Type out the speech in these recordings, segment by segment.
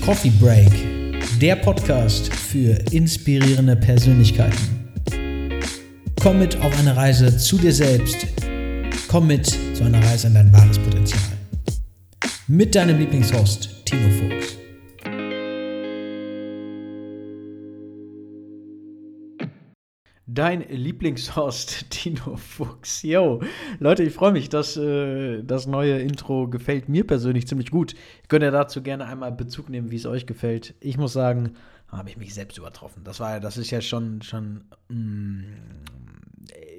Coffee Break, der Podcast für inspirierende Persönlichkeiten. Komm mit auf eine Reise zu dir selbst. Komm mit zu einer Reise in dein wahres Potenzial. Mit deinem Lieblingshost, Tino Fuchs. Dein Lieblingshost, Tino Fuchs. Yo, Leute, ich freue mich, dass äh, das neue Intro gefällt mir persönlich ziemlich gut. Ihr könnt ja dazu gerne einmal Bezug nehmen, wie es euch gefällt. Ich muss sagen, habe ich mich selbst übertroffen. Das war, das ist ja schon, schon mm,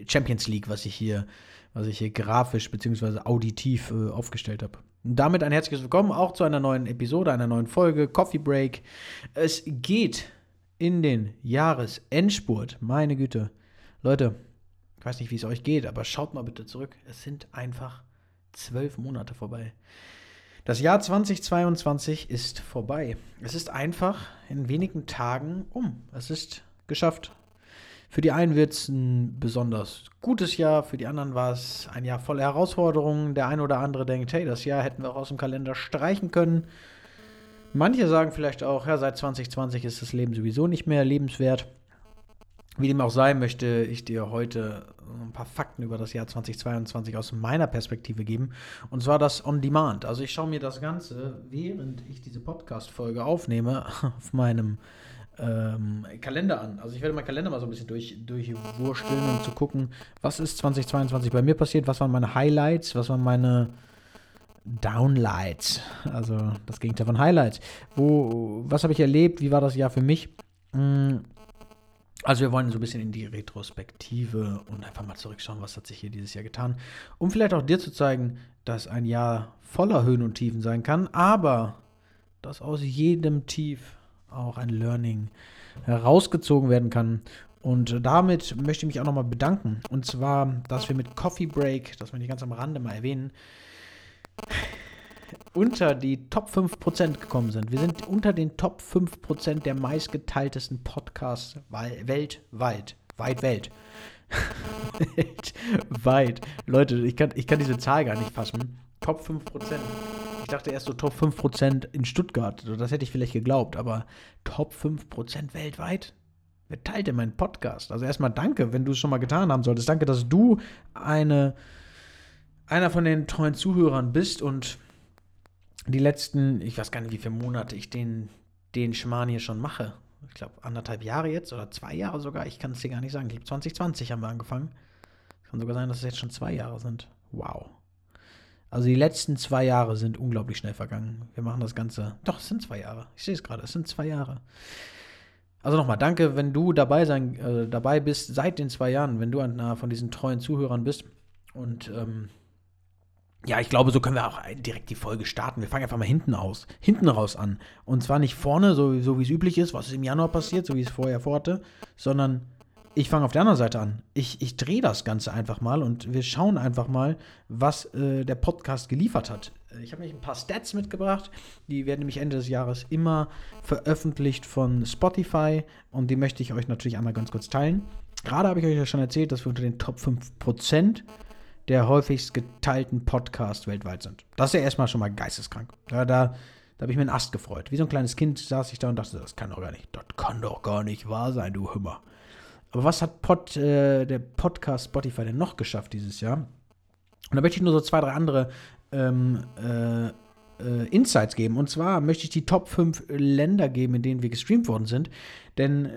Champions League, was ich hier, was ich hier grafisch bzw. auditiv äh, aufgestellt habe. Damit ein herzliches Willkommen auch zu einer neuen Episode, einer neuen Folge Coffee Break. Es geht in den Jahresendspurt. Meine Güte. Leute, ich weiß nicht, wie es euch geht, aber schaut mal bitte zurück. Es sind einfach zwölf Monate vorbei. Das Jahr 2022 ist vorbei. Es ist einfach in wenigen Tagen um. Es ist geschafft. Für die einen wird es ein besonders gutes Jahr, für die anderen war es ein Jahr voller Herausforderungen. Der eine oder andere denkt, hey, das Jahr hätten wir auch aus dem Kalender streichen können. Manche sagen vielleicht auch, ja, seit 2020 ist das Leben sowieso nicht mehr lebenswert. Wie dem auch sei, möchte ich dir heute ein paar Fakten über das Jahr 2022 aus meiner Perspektive geben. Und zwar das On Demand. Also ich schaue mir das Ganze, während ich diese Podcast-Folge aufnehme, auf meinem ähm, Kalender an. Also ich werde meinen Kalender mal so ein bisschen durch, durchwursteln und zu gucken, was ist 2022 bei mir passiert, was waren meine Highlights, was waren meine Downlights, also das Gegenteil von Highlights. Wo, was habe ich erlebt? Wie war das Jahr für mich? Mm, also wir wollen so ein bisschen in die Retrospektive und einfach mal zurückschauen, was hat sich hier dieses Jahr getan, um vielleicht auch dir zu zeigen, dass ein Jahr voller Höhen und Tiefen sein kann, aber dass aus jedem Tief auch ein Learning herausgezogen werden kann. Und damit möchte ich mich auch nochmal bedanken. Und zwar, dass wir mit Coffee Break, das möchte ich ganz am Rande mal erwähnen, unter die Top 5% gekommen sind. Wir sind unter den Top 5% der meistgeteiltesten Podcasts weltweit. Weit Welt. Weit. Leute, ich kann, ich kann diese Zahl gar nicht fassen. Top 5%. Ich dachte erst so Top 5% in Stuttgart. Das hätte ich vielleicht geglaubt, aber Top 5% weltweit? Wer teilt denn meinen Podcast? Also erstmal danke, wenn du es schon mal getan haben solltest. Danke, dass du eine einer von den treuen Zuhörern bist und die letzten, ich weiß gar nicht, wie viele Monate ich den, den Schmarrn hier schon mache. Ich glaube, anderthalb Jahre jetzt oder zwei Jahre sogar. Ich kann es dir gar nicht sagen. Ich glaube, 2020 haben wir angefangen. Kann sogar sein, dass es jetzt schon zwei Jahre sind. Wow. Also die letzten zwei Jahre sind unglaublich schnell vergangen. Wir machen das Ganze. Doch, es sind zwei Jahre. Ich sehe es gerade. Es sind zwei Jahre. Also nochmal, danke, wenn du dabei sein, äh, dabei bist seit den zwei Jahren, wenn du einer von diesen treuen Zuhörern bist. Und ähm, ja, ich glaube, so können wir auch direkt die Folge starten. Wir fangen einfach mal hinten aus, hinten raus an. Und zwar nicht vorne, so, so wie es üblich ist, was ist im Januar passiert, so wie es vorher vorhatte, sondern ich fange auf der anderen Seite an. Ich, ich drehe das Ganze einfach mal und wir schauen einfach mal, was äh, der Podcast geliefert hat. Ich habe nämlich ein paar Stats mitgebracht. Die werden nämlich Ende des Jahres immer veröffentlicht von Spotify und die möchte ich euch natürlich einmal ganz kurz teilen. Gerade habe ich euch ja schon erzählt, dass wir unter den Top 5% der häufigst geteilten Podcasts weltweit sind. Das ist ja erstmal schon mal geisteskrank. Da, da, da habe ich mir einen Ast gefreut. Wie so ein kleines Kind saß ich da und dachte, das kann doch gar nicht, das kann doch gar nicht wahr sein, du Hümmer. Aber was hat Pod, äh, der Podcast Spotify denn noch geschafft dieses Jahr? Und da möchte ich nur so zwei, drei andere ähm, äh, äh, Insights geben. Und zwar möchte ich die Top 5 Länder geben, in denen wir gestreamt worden sind. Denn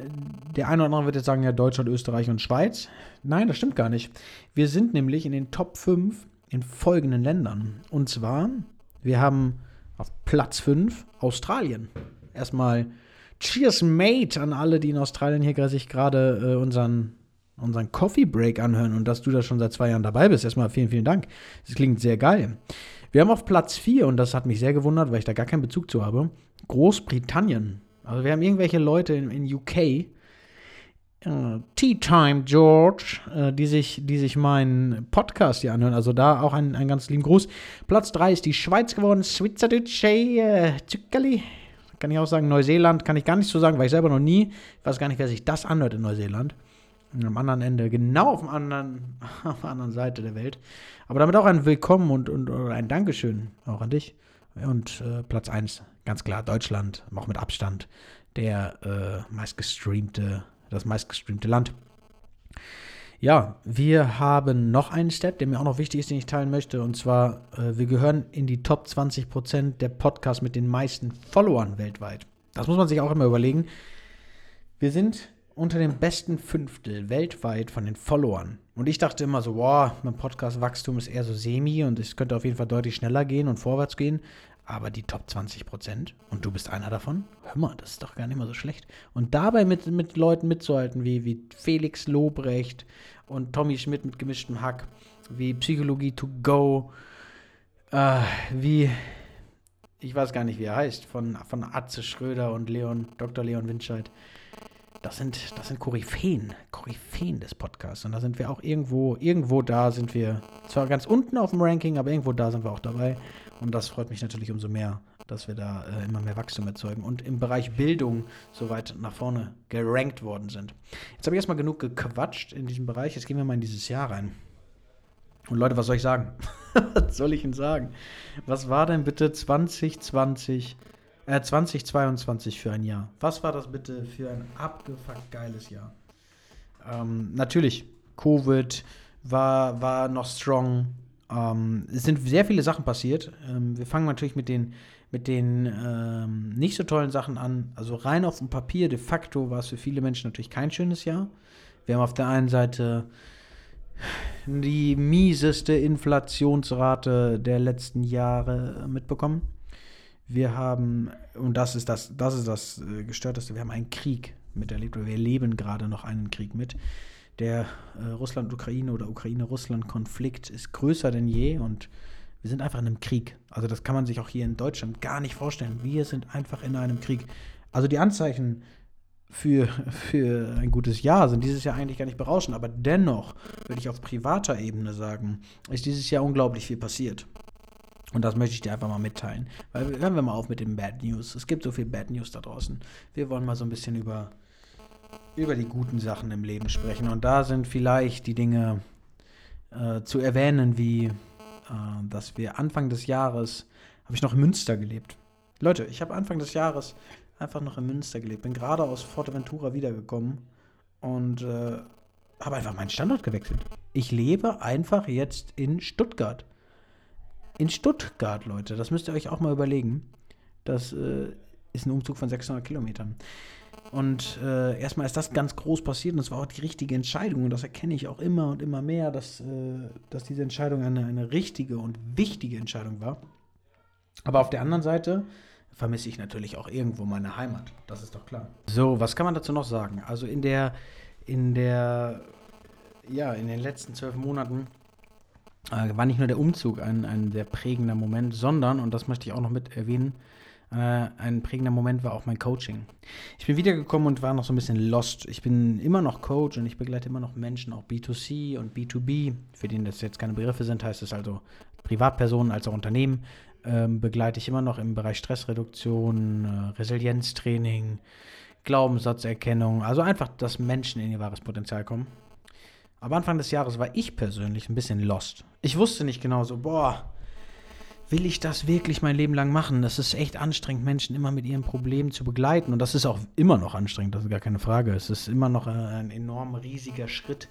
der eine oder andere wird jetzt sagen, ja, Deutschland, Österreich und Schweiz. Nein, das stimmt gar nicht. Wir sind nämlich in den Top 5 in folgenden Ländern. Und zwar, wir haben auf Platz 5 Australien. Erstmal Cheers, Mate, an alle, die in Australien hier sich gerade äh, unseren, unseren Coffee Break anhören und dass du da schon seit zwei Jahren dabei bist. Erstmal vielen, vielen Dank. Das klingt sehr geil. Wir haben auf Platz 4, und das hat mich sehr gewundert, weil ich da gar keinen Bezug zu habe, Großbritannien. Also wir haben irgendwelche Leute in, in UK, äh, Tea Time George, äh, die, sich, die sich meinen Podcast hier anhören. Also da auch ein, ein ganz lieben Gruß. Platz 3 ist die Schweiz geworden, Schweizerdeutsche äh, Zuckerli. Kann ich auch sagen, Neuseeland kann ich gar nicht so sagen, weil ich selber noch nie, ich weiß gar nicht, wer sich das anhört in Neuseeland am anderen Ende, genau auf, dem anderen, auf der anderen Seite der Welt. Aber damit auch ein Willkommen und, und ein Dankeschön auch an dich. Und äh, Platz 1, ganz klar, Deutschland, auch mit Abstand, der äh, meistgestreamte, das meistgestreamte Land. Ja, wir haben noch einen Step, der mir auch noch wichtig ist, den ich teilen möchte. Und zwar, äh, wir gehören in die Top 20% der Podcasts mit den meisten Followern weltweit. Das muss man sich auch immer überlegen. Wir sind unter dem besten Fünftel weltweit von den Followern. Und ich dachte immer so, wow, mein Podcast-Wachstum ist eher so semi und es könnte auf jeden Fall deutlich schneller gehen und vorwärts gehen. Aber die Top 20 Prozent, und du bist einer davon, hör mal, das ist doch gar nicht mal so schlecht. Und dabei mit, mit Leuten mitzuhalten, wie, wie Felix Lobrecht und Tommy Schmidt mit gemischtem Hack, wie Psychologie to go, äh, wie, ich weiß gar nicht, wie er heißt, von, von Atze Schröder und Leon, Dr. Leon Windscheid das sind, das sind Koryphäen, Koryphäen des Podcasts. Und da sind wir auch irgendwo, irgendwo da sind wir zwar ganz unten auf dem Ranking, aber irgendwo da sind wir auch dabei. Und das freut mich natürlich umso mehr, dass wir da äh, immer mehr Wachstum erzeugen und im Bereich Bildung so weit nach vorne gerankt worden sind. Jetzt habe ich erstmal genug gequatscht in diesem Bereich. Jetzt gehen wir mal in dieses Jahr rein. Und Leute, was soll ich sagen? was soll ich Ihnen sagen? Was war denn bitte 2020 äh, 2022 für ein Jahr. Was war das bitte für ein abgefuckt geiles Jahr? Ähm, natürlich, Covid war, war noch strong. Ähm, es sind sehr viele Sachen passiert. Ähm, wir fangen natürlich mit den, mit den ähm, nicht so tollen Sachen an. Also rein auf dem Papier, de facto war es für viele Menschen natürlich kein schönes Jahr. Wir haben auf der einen Seite die mieseste Inflationsrate der letzten Jahre mitbekommen. Wir haben, und das ist das, das ist das äh, Gestörteste, wir haben einen Krieg miterlebt, oder wir leben gerade noch einen Krieg mit. Der äh, Russland-Ukraine oder Ukraine-Russland-Konflikt ist größer denn je und wir sind einfach in einem Krieg. Also das kann man sich auch hier in Deutschland gar nicht vorstellen. Wir sind einfach in einem Krieg. Also die Anzeichen für, für ein gutes Jahr sind dieses Jahr eigentlich gar nicht berauschend, aber dennoch würde ich auf privater Ebene sagen, ist dieses Jahr unglaublich viel passiert. Und das möchte ich dir einfach mal mitteilen. Weil hören wir mal auf mit den Bad News. Es gibt so viel Bad News da draußen. Wir wollen mal so ein bisschen über, über die guten Sachen im Leben sprechen. Und da sind vielleicht die Dinge äh, zu erwähnen, wie äh, dass wir Anfang des Jahres, habe ich noch in Münster gelebt. Leute, ich habe Anfang des Jahres einfach noch in Münster gelebt. Bin gerade aus Forteventura wiedergekommen und äh, habe einfach meinen Standort gewechselt. Ich lebe einfach jetzt in Stuttgart in Stuttgart, Leute. Das müsst ihr euch auch mal überlegen. Das äh, ist ein Umzug von 600 Kilometern. Und äh, erstmal ist das ganz groß passiert und das war auch die richtige Entscheidung. Und das erkenne ich auch immer und immer mehr, dass, äh, dass diese Entscheidung eine, eine richtige und wichtige Entscheidung war. Aber auf der anderen Seite vermisse ich natürlich auch irgendwo meine Heimat. Das ist doch klar. So, was kann man dazu noch sagen? Also in der, in der, ja, in den letzten zwölf Monaten äh, war nicht nur der Umzug ein, ein sehr prägender Moment, sondern, und das möchte ich auch noch mit erwähnen, äh, ein prägender Moment war auch mein Coaching. Ich bin wiedergekommen und war noch so ein bisschen lost. Ich bin immer noch Coach und ich begleite immer noch Menschen, auch B2C und B2B. Für den das jetzt keine Begriffe sind, heißt es also Privatpersonen als auch Unternehmen. Ähm, begleite ich immer noch im Bereich Stressreduktion, äh, Resilienztraining, Glaubenssatzerkennung. Also einfach, dass Menschen in ihr wahres Potenzial kommen. Aber Anfang des Jahres war ich persönlich ein bisschen lost. Ich wusste nicht genau so, boah, will ich das wirklich mein Leben lang machen? Das ist echt anstrengend, Menschen immer mit ihren Problemen zu begleiten. Und das ist auch immer noch anstrengend, das ist gar keine Frage. Es ist immer noch ein enorm riesiger Schritt,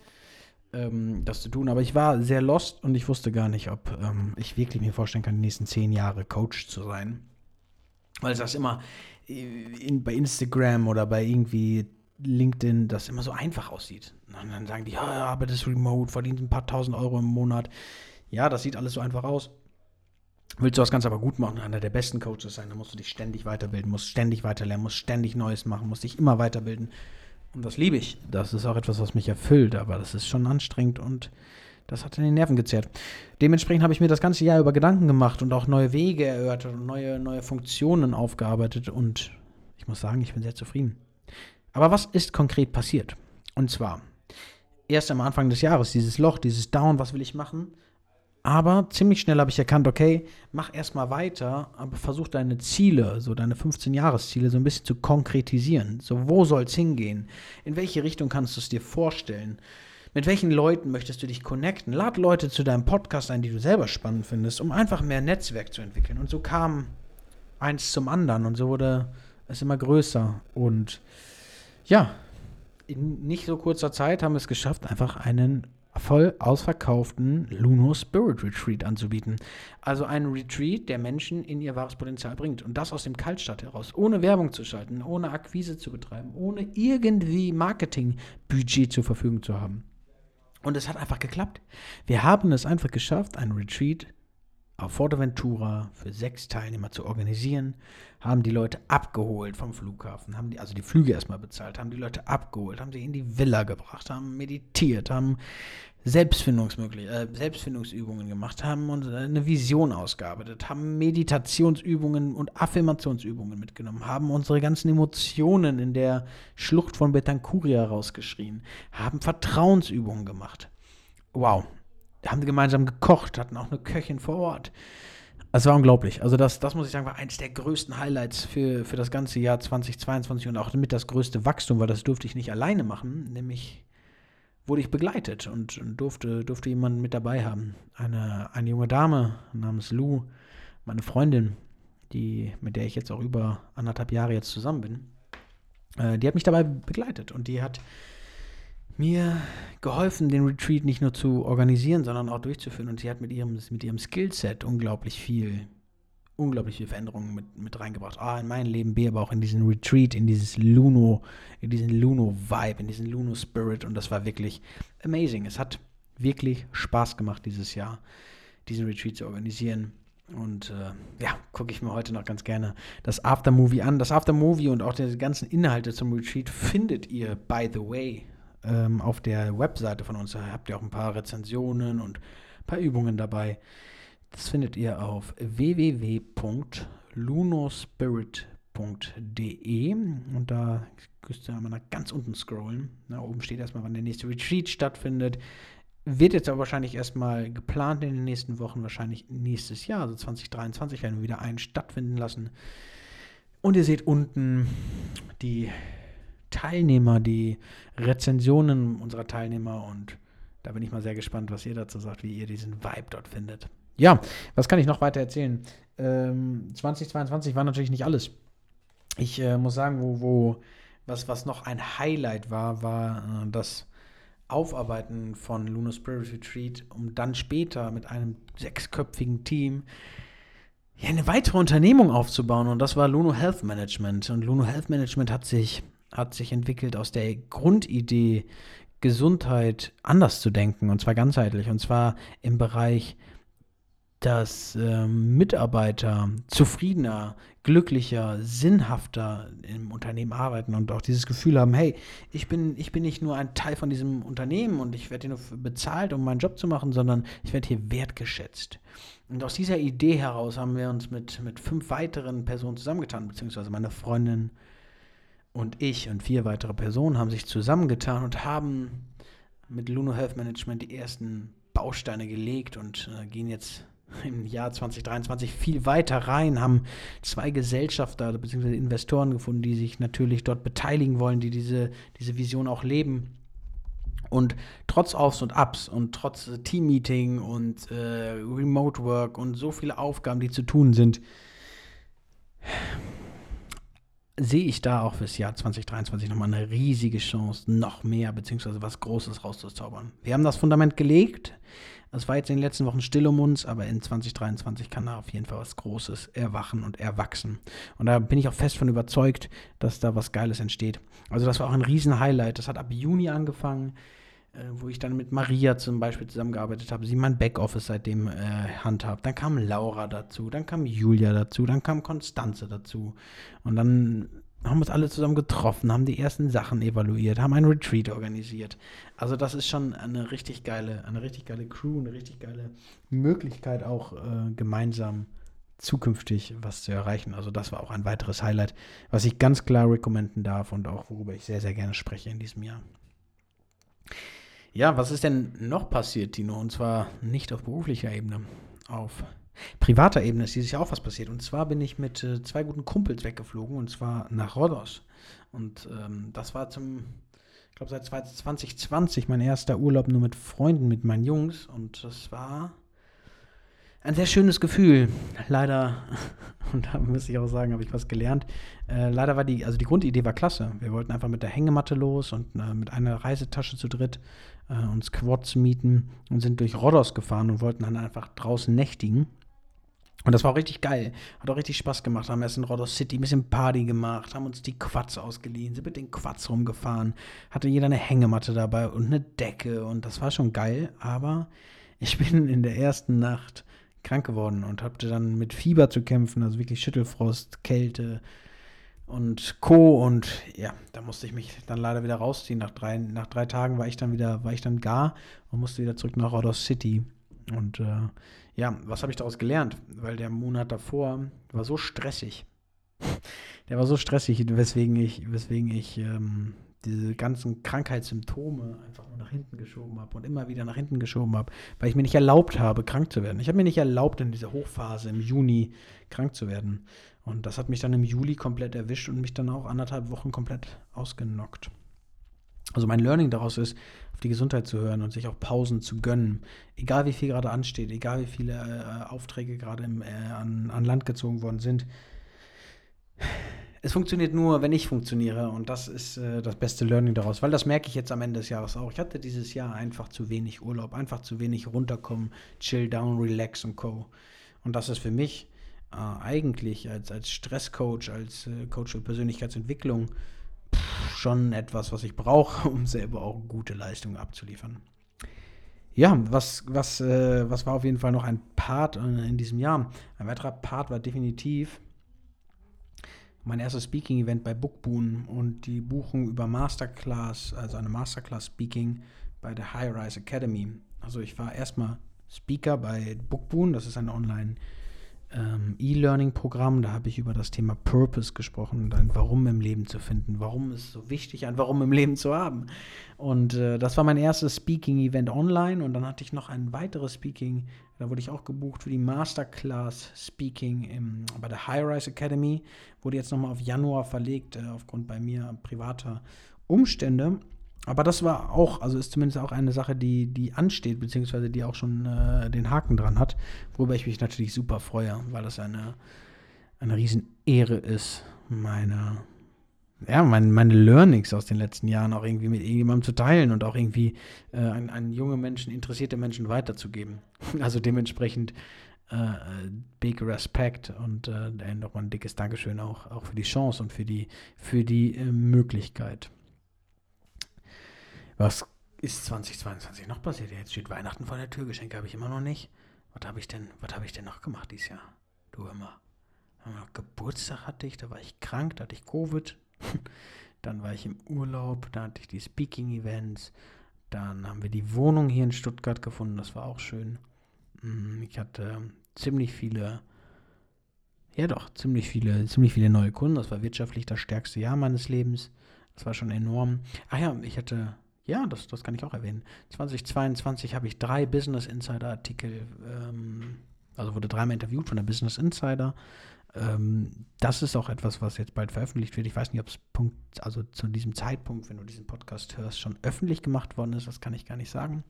ähm, das zu tun. Aber ich war sehr lost und ich wusste gar nicht, ob ähm, ich wirklich mir vorstellen kann, die nächsten zehn Jahre Coach zu sein. Weil das immer in, bei Instagram oder bei irgendwie LinkedIn das immer so einfach aussieht. Und dann sagen die, ja, aber das ist remote, verdient ein paar tausend Euro im Monat. Ja, das sieht alles so einfach aus. Willst du das Ganze aber gut machen, einer der besten Coaches sein, dann musst du dich ständig weiterbilden, musst ständig weiterlernen, musst ständig Neues machen, musst dich immer weiterbilden. Und das liebe ich. Das ist auch etwas, was mich erfüllt, aber das ist schon anstrengend und das hat in den Nerven gezerrt. Dementsprechend habe ich mir das ganze Jahr über Gedanken gemacht und auch neue Wege erörtert und neue, neue Funktionen aufgearbeitet und ich muss sagen, ich bin sehr zufrieden. Aber was ist konkret passiert? Und zwar, erst am Anfang des Jahres, dieses Loch, dieses Down, was will ich machen? Aber ziemlich schnell habe ich erkannt, okay, mach erstmal weiter, aber versuch deine Ziele, so deine 15-Jahres-Ziele, so ein bisschen zu konkretisieren. So, wo soll es hingehen? In welche Richtung kannst du es dir vorstellen? Mit welchen Leuten möchtest du dich connecten? Lad Leute zu deinem Podcast ein, die du selber spannend findest, um einfach mehr Netzwerk zu entwickeln. Und so kam eins zum anderen und so wurde es immer größer. Und ja, in nicht so kurzer Zeit haben wir es geschafft, einfach einen voll ausverkauften Luno Spirit Retreat anzubieten. Also einen Retreat, der Menschen in ihr wahres Potenzial bringt. Und das aus dem Kaltstart heraus, ohne Werbung zu schalten, ohne Akquise zu betreiben, ohne irgendwie Marketingbudget zur Verfügung zu haben. Und es hat einfach geklappt. Wir haben es einfach geschafft, einen Retreat auf Forteventura für sechs Teilnehmer zu organisieren, haben die Leute abgeholt vom Flughafen, haben die, also die Flüge erstmal bezahlt, haben die Leute abgeholt, haben sie in die Villa gebracht, haben meditiert, haben Selbstfindungsmöglich äh, Selbstfindungsübungen gemacht, haben uns eine Vision ausgearbeitet, haben Meditationsübungen und Affirmationsübungen mitgenommen, haben unsere ganzen Emotionen in der Schlucht von Betancuria rausgeschrien, haben Vertrauensübungen gemacht. Wow, haben gemeinsam gekocht, hatten auch eine Köchin vor Ort. Es war unglaublich. Also das, das muss ich sagen, war eines der größten Highlights für, für das ganze Jahr 2022 und auch mit das größte Wachstum, weil das durfte ich nicht alleine machen, nämlich wurde ich begleitet und, durfte, durfte jemanden mit dabei haben. Eine, eine junge Dame namens Lou, meine Freundin, die, mit der ich jetzt auch über anderthalb Jahre jetzt zusammen bin, äh, die hat mich dabei begleitet und die hat mir geholfen, den Retreat nicht nur zu organisieren, sondern auch durchzuführen. Und sie hat mit ihrem, mit ihrem Skillset unglaublich viel, unglaublich viel Veränderungen mit, mit reingebracht. A, in mein Leben, B, aber auch in diesen Retreat, in dieses Luno, in diesen Luno-Vibe, in diesen Luno-Spirit. Und das war wirklich amazing. Es hat wirklich Spaß gemacht, dieses Jahr, diesen Retreat zu organisieren. Und äh, ja, gucke ich mir heute noch ganz gerne das Aftermovie an. Das Aftermovie und auch die ganzen Inhalte zum Retreat findet ihr, by the way, ähm, auf der Webseite von uns. Da habt ihr auch ein paar Rezensionen und ein paar Übungen dabei. Das findet ihr auf www.lunospirit.de und da müsst ihr einmal nach ganz unten scrollen. Da oben steht erstmal, wann der nächste Retreat stattfindet. Wird jetzt aber wahrscheinlich erstmal geplant in den nächsten Wochen, wahrscheinlich nächstes Jahr, also 2023 werden wir wieder einen stattfinden lassen. Und ihr seht unten die Teilnehmer, die Rezensionen unserer Teilnehmer und da bin ich mal sehr gespannt, was ihr dazu sagt, wie ihr diesen Vibe dort findet. Ja, was kann ich noch weiter erzählen? Ähm, 2022 war natürlich nicht alles. Ich äh, muss sagen, wo, wo, was, was noch ein Highlight war, war äh, das Aufarbeiten von Lunar Spirit Retreat, um dann später mit einem sechsköpfigen Team ja, eine weitere Unternehmung aufzubauen. Und das war Luno Health Management. Und Luno Health Management hat sich hat sich entwickelt aus der Grundidee, Gesundheit anders zu denken, und zwar ganzheitlich, und zwar im Bereich, dass äh, Mitarbeiter zufriedener, glücklicher, sinnhafter im Unternehmen arbeiten und auch dieses Gefühl haben, hey, ich bin, ich bin nicht nur ein Teil von diesem Unternehmen und ich werde hier nur bezahlt, um meinen Job zu machen, sondern ich werde hier wertgeschätzt. Und aus dieser Idee heraus haben wir uns mit, mit fünf weiteren Personen zusammengetan, beziehungsweise meine Freundin, und ich und vier weitere Personen haben sich zusammengetan und haben mit Luno Health Management die ersten Bausteine gelegt und äh, gehen jetzt im Jahr 2023 viel weiter rein, haben zwei Gesellschafter bzw. Investoren gefunden, die sich natürlich dort beteiligen wollen, die diese, diese Vision auch leben. Und trotz Aufs und Ups und trotz Teammeeting und äh, Remote Work und so viele Aufgaben, die zu tun sind, sehe ich da auch fürs Jahr 2023 nochmal eine riesige Chance, noch mehr beziehungsweise was Großes rauszuzaubern. Wir haben das Fundament gelegt. Es war jetzt in den letzten Wochen still um uns, aber in 2023 kann da auf jeden Fall was Großes erwachen und erwachsen. Und da bin ich auch fest von überzeugt, dass da was Geiles entsteht. Also das war auch ein Riesen-Highlight. Das hat ab Juni angefangen. Äh, wo ich dann mit Maria zum Beispiel zusammengearbeitet habe, sie mein Backoffice seitdem äh, handhabt. Dann kam Laura dazu, dann kam Julia dazu, dann kam Konstanze dazu. Und dann haben wir uns alle zusammen getroffen, haben die ersten Sachen evaluiert, haben ein Retreat organisiert. Also das ist schon eine richtig geile, eine richtig geile Crew, eine richtig geile Möglichkeit auch äh, gemeinsam zukünftig was zu erreichen. Also das war auch ein weiteres Highlight, was ich ganz klar rekommenden darf und auch worüber ich sehr, sehr gerne spreche in diesem Jahr. Ja, was ist denn noch passiert, Tino? Und zwar nicht auf beruflicher Ebene. Auf privater Ebene ist dieses Jahr auch was passiert. Und zwar bin ich mit äh, zwei guten Kumpels weggeflogen und zwar nach Rhodos. Und ähm, das war zum ich glaube, seit 2020 mein erster Urlaub nur mit Freunden, mit meinen Jungs. Und das war ein sehr schönes Gefühl. Leider, und da muss ich auch sagen, habe ich was gelernt. Äh, leider war die, also die Grundidee war klasse. Wir wollten einfach mit der Hängematte los und äh, mit einer Reisetasche zu dritt äh, uns Quads mieten und sind durch Rhodos gefahren und wollten dann einfach draußen nächtigen. Und das war auch richtig geil. Hat auch richtig Spaß gemacht. Haben erst in Rhodos City ein bisschen Party gemacht, haben uns die Quads ausgeliehen, sind mit den Quads rumgefahren, hatte jeder eine Hängematte dabei und eine Decke und das war schon geil. Aber ich bin in der ersten Nacht krank geworden und hatte dann mit Fieber zu kämpfen, also wirklich Schüttelfrost, Kälte und Co. Und ja, da musste ich mich dann leider wieder rausziehen. Nach drei, nach drei Tagen war ich dann wieder, war ich dann gar und musste wieder zurück nach Rhodos City. Und äh, ja, was habe ich daraus gelernt? Weil der Monat davor war so stressig. Der war so stressig, weswegen ich, weswegen ich ähm, diese ganzen Krankheitssymptome einfach nur nach hinten geschoben habe und immer wieder nach hinten geschoben habe, weil ich mir nicht erlaubt habe, krank zu werden. Ich habe mir nicht erlaubt, in dieser Hochphase im Juni krank zu werden. Und das hat mich dann im Juli komplett erwischt und mich dann auch anderthalb Wochen komplett ausgenockt. Also mein Learning daraus ist, auf die Gesundheit zu hören und sich auch Pausen zu gönnen. Egal wie viel gerade ansteht, egal wie viele äh, Aufträge gerade äh, an, an Land gezogen worden sind es funktioniert nur, wenn ich funktioniere. Und das ist äh, das beste Learning daraus. Weil das merke ich jetzt am Ende des Jahres auch. Ich hatte dieses Jahr einfach zu wenig Urlaub, einfach zu wenig runterkommen, chill down, relax und co. Und das ist für mich äh, eigentlich als, als Stresscoach, als äh, Coach für Persönlichkeitsentwicklung pff, schon etwas, was ich brauche, um selber auch gute Leistungen abzuliefern. Ja, was, was, äh, was war auf jeden Fall noch ein Part äh, in diesem Jahr? Ein weiterer Part war definitiv mein erstes Speaking-Event bei Bookboon und die Buchung über Masterclass, also eine Masterclass-Speaking bei der High Rise Academy. Also ich war erstmal Speaker bei Bookboon, das ist ein Online- ähm, E-Learning-Programm. Da habe ich über das Thema Purpose gesprochen, dann Warum im Leben zu finden, warum ist es so wichtig, ein Warum im Leben zu haben. Und äh, das war mein erstes Speaking-Event online und dann hatte ich noch ein weiteres Speaking, da wurde ich auch gebucht für die Masterclass Speaking im, bei der High Rise Academy. Wurde jetzt nochmal auf Januar verlegt, äh, aufgrund bei mir privater Umstände. Aber das war auch, also ist zumindest auch eine Sache, die, die ansteht, beziehungsweise die auch schon äh, den Haken dran hat, worüber ich mich natürlich super freue, weil das eine, eine Riesenehre ist, meine, ja, meine, meine Learnings aus den letzten Jahren auch irgendwie mit irgendjemandem zu teilen und auch irgendwie äh, an, an junge Menschen, interessierte Menschen weiterzugeben. Also dementsprechend äh, big Respect und äh, nochmal ein dickes Dankeschön auch, auch für die Chance und für die, für die äh, Möglichkeit. Was ist 2022 noch passiert? Jetzt steht Weihnachten vor der Tür, Geschenke habe ich immer noch nicht. Was habe ich denn, was habe ich denn noch gemacht dieses Jahr? Du immer. Geburtstag hatte ich, da war ich krank, da hatte ich Covid. Dann war ich im Urlaub, da hatte ich die Speaking-Events. Dann haben wir die Wohnung hier in Stuttgart gefunden, das war auch schön. Mm, ich hatte ziemlich viele, ja doch, ziemlich viele, ziemlich viele neue Kunden. Das war wirtschaftlich das stärkste Jahr meines Lebens. Das war schon enorm. Ach ja, ich hatte ja, das, das kann ich auch erwähnen. 2022 habe ich drei Business Insider Artikel, ähm, also wurde dreimal interviewt von der Business Insider. Ähm, das ist auch etwas, was jetzt bald veröffentlicht wird. Ich weiß nicht, ob es also zu diesem Zeitpunkt, wenn du diesen Podcast hörst, schon öffentlich gemacht worden ist. Das kann ich gar nicht sagen.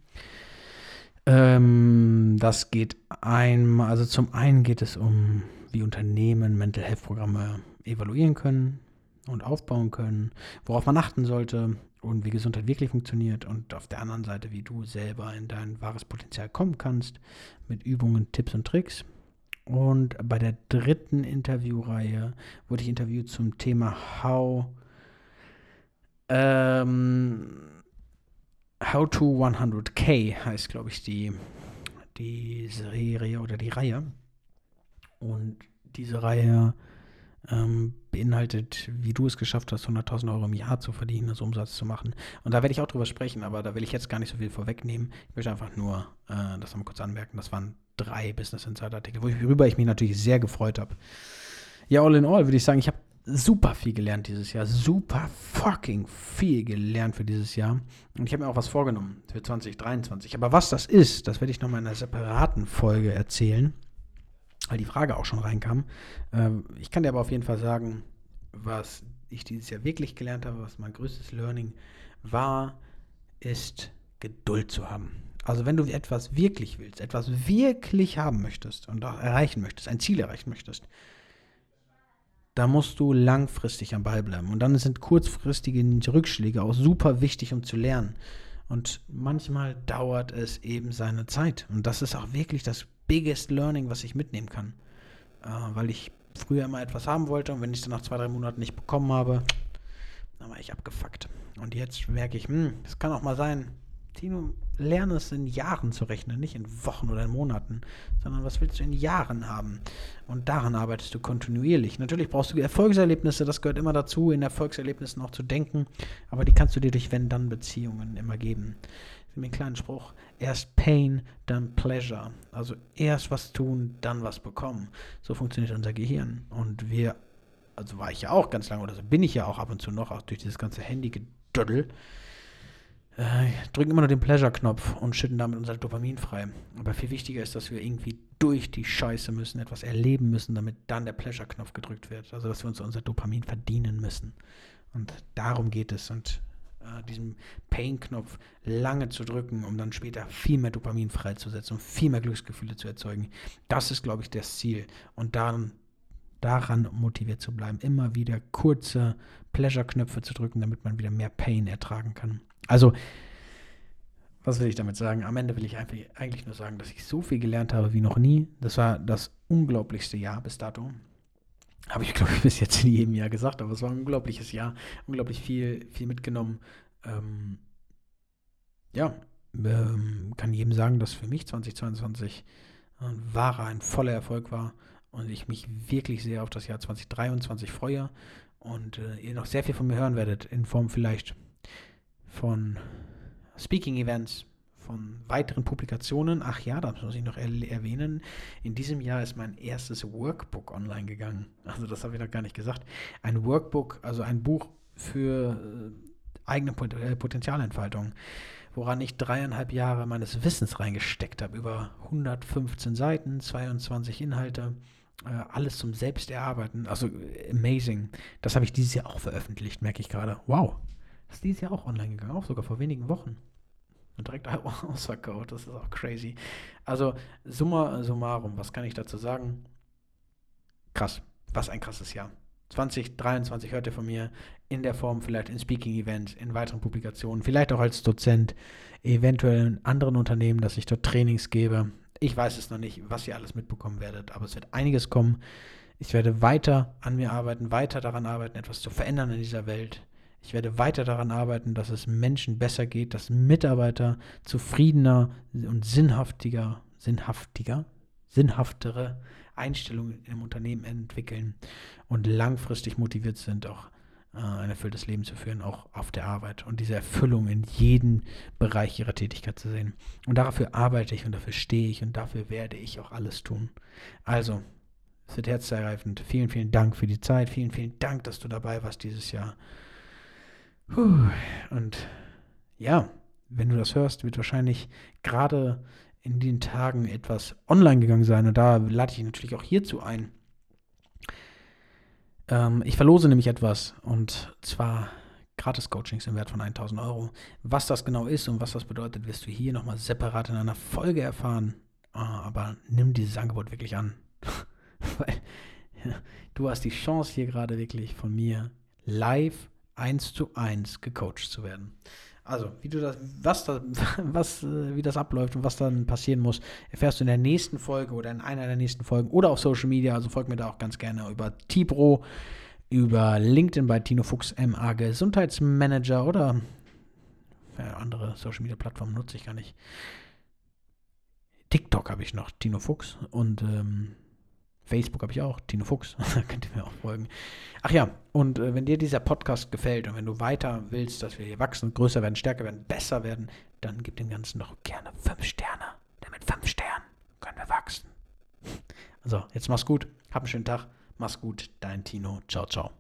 Ähm, das geht einmal, also zum einen geht es um, wie Unternehmen Mental Health Programme evaluieren können und aufbauen können, worauf man achten sollte, und wie Gesundheit wirklich funktioniert und auf der anderen Seite, wie du selber in dein wahres Potenzial kommen kannst mit Übungen, Tipps und Tricks. Und bei der dritten Interviewreihe wurde ich interviewt zum Thema How, ähm, How to 100k heißt, glaube ich, die, die Serie oder die Reihe. Und diese Reihe ähm, beinhaltet, wie du es geschafft hast, 100.000 Euro im Jahr zu verdienen, also Umsatz zu machen. Und da werde ich auch drüber sprechen, aber da will ich jetzt gar nicht so viel vorwegnehmen. Ich möchte einfach nur äh, das nochmal kurz anmerken. Das waren drei Business Insider Artikel, worüber ich mich natürlich sehr gefreut habe. Ja, all in all würde ich sagen, ich habe super viel gelernt dieses Jahr. Super fucking viel gelernt für dieses Jahr. Und ich habe mir auch was vorgenommen für 2023. Aber was das ist, das werde ich nochmal in einer separaten Folge erzählen weil die Frage auch schon reinkam. Ähm, ich kann dir aber auf jeden Fall sagen, was ich dieses Jahr wirklich gelernt habe, was mein größtes Learning war, ist Geduld zu haben. Also wenn du etwas wirklich willst, etwas wirklich haben möchtest und auch erreichen möchtest, ein Ziel erreichen möchtest, da musst du langfristig am Ball bleiben. Und dann sind kurzfristige Rückschläge auch super wichtig, um zu lernen. Und manchmal dauert es eben seine Zeit. Und das ist auch wirklich das biggest learning, was ich mitnehmen kann. Äh, weil ich früher immer etwas haben wollte und wenn ich es dann nach zwei, drei Monaten nicht bekommen habe, dann war ich abgefuckt. Und jetzt merke ich, hm, das kann auch mal sein, Tino, lerne es in Jahren zu rechnen, nicht in Wochen oder in Monaten, sondern was willst du in Jahren haben? Und daran arbeitest du kontinuierlich. Natürlich brauchst du Erfolgserlebnisse, das gehört immer dazu, in Erfolgserlebnissen auch zu denken, aber die kannst du dir durch Wenn-Dann-Beziehungen immer geben. Ist mir ein kleiner Spruch. Erst Pain, dann Pleasure. Also erst was tun, dann was bekommen. So funktioniert unser Gehirn. Und wir, also war ich ja auch ganz lange, oder so bin ich ja auch ab und zu noch, auch durch dieses ganze Handy-Gedödel, äh, drücken immer nur den Pleasure-Knopf und schütten damit unser Dopamin frei. Aber viel wichtiger ist, dass wir irgendwie durch die Scheiße müssen, etwas erleben müssen, damit dann der Pleasure-Knopf gedrückt wird. Also, dass wir uns unser Dopamin verdienen müssen. Und darum geht es. Und äh, diesen Pain-Knopf lange zu drücken, um dann später viel mehr Dopamin freizusetzen und viel mehr Glücksgefühle zu erzeugen, das ist, glaube ich, das Ziel. Und dann daran motiviert zu bleiben, immer wieder kurze Pleasure-Knöpfe zu drücken, damit man wieder mehr Pain ertragen kann. Also, was will ich damit sagen? Am Ende will ich eigentlich nur sagen, dass ich so viel gelernt habe wie noch nie. Das war das unglaublichste Jahr bis dato. Habe ich, glaube ich, bis jetzt in jedem Jahr gesagt, aber es war ein unglaubliches Jahr. Unglaublich viel, viel mitgenommen. Ähm, ja, ähm, kann jedem sagen, dass für mich 2022 ein wahrer, ein voller Erfolg war und ich mich wirklich sehr auf das Jahr 2023 freue und äh, ihr noch sehr viel von mir hören werdet, in Form vielleicht von Speaking-Events, von weiteren Publikationen. Ach ja, das muss ich noch er erwähnen. In diesem Jahr ist mein erstes Workbook online gegangen. Also das habe ich noch gar nicht gesagt. Ein Workbook, also ein Buch für äh, eigene Pot äh, Potenzialentfaltung, woran ich dreieinhalb Jahre meines Wissens reingesteckt habe. Über 115 Seiten, 22 Inhalte. Äh, alles zum Selbsterarbeiten. Also amazing. Das habe ich dieses Jahr auch veröffentlicht, merke ich gerade. Wow, das ist dieses Jahr auch online gegangen, auch sogar vor wenigen Wochen. Und direkt ausverkauft, das ist auch crazy. Also, summa summarum, was kann ich dazu sagen? Krass, was ein krasses Jahr. 2023 hört ihr von mir in der Form vielleicht in Speaking-Events, in weiteren Publikationen, vielleicht auch als Dozent, eventuell in anderen Unternehmen, dass ich dort Trainings gebe. Ich weiß es noch nicht, was ihr alles mitbekommen werdet, aber es wird einiges kommen. Ich werde weiter an mir arbeiten, weiter daran arbeiten, etwas zu verändern in dieser Welt. Ich werde weiter daran arbeiten, dass es Menschen besser geht, dass Mitarbeiter zufriedener und sinnhaftiger, sinnhaftiger, sinnhaftere Einstellungen im Unternehmen entwickeln und langfristig motiviert sind, auch äh, ein erfülltes Leben zu führen, auch auf der Arbeit und diese Erfüllung in jedem Bereich ihrer Tätigkeit zu sehen. Und dafür arbeite ich und dafür stehe ich und dafür werde ich auch alles tun. Also, es wird herzergreifend. Vielen, vielen Dank für die Zeit. Vielen, vielen Dank, dass du dabei warst dieses Jahr. Puh. Und ja, wenn du das hörst, wird wahrscheinlich gerade in den Tagen etwas online gegangen sein. Und da lade ich natürlich auch hierzu ein. Ähm, ich verlose nämlich etwas und zwar Gratis-Coachings im Wert von 1000 Euro. Was das genau ist und was das bedeutet, wirst du hier nochmal separat in einer Folge erfahren. Ah, aber nimm dieses Angebot wirklich an. Weil ja, du hast die Chance hier gerade wirklich von mir live eins zu eins gecoacht zu werden. Also, wie du das, was da, was, äh, wie das abläuft und was dann passieren muss, erfährst du in der nächsten Folge oder in einer der nächsten Folgen oder auf Social Media. Also folg mir da auch ganz gerne über Tibro, über LinkedIn bei Tino Fuchs MA Gesundheitsmanager oder andere Social Media Plattformen nutze ich gar nicht. TikTok habe ich noch, Tino Fuchs und ähm, Facebook habe ich auch, Tino Fuchs, da könnt ihr mir auch folgen. Ach ja, und äh, wenn dir dieser Podcast gefällt und wenn du weiter willst, dass wir hier wachsen, größer werden, stärker werden, besser werden, dann gib dem Ganzen doch gerne fünf Sterne. Denn mit fünf Sternen können wir wachsen. Also, jetzt mach's gut, hab einen schönen Tag, mach's gut, dein Tino, ciao, ciao.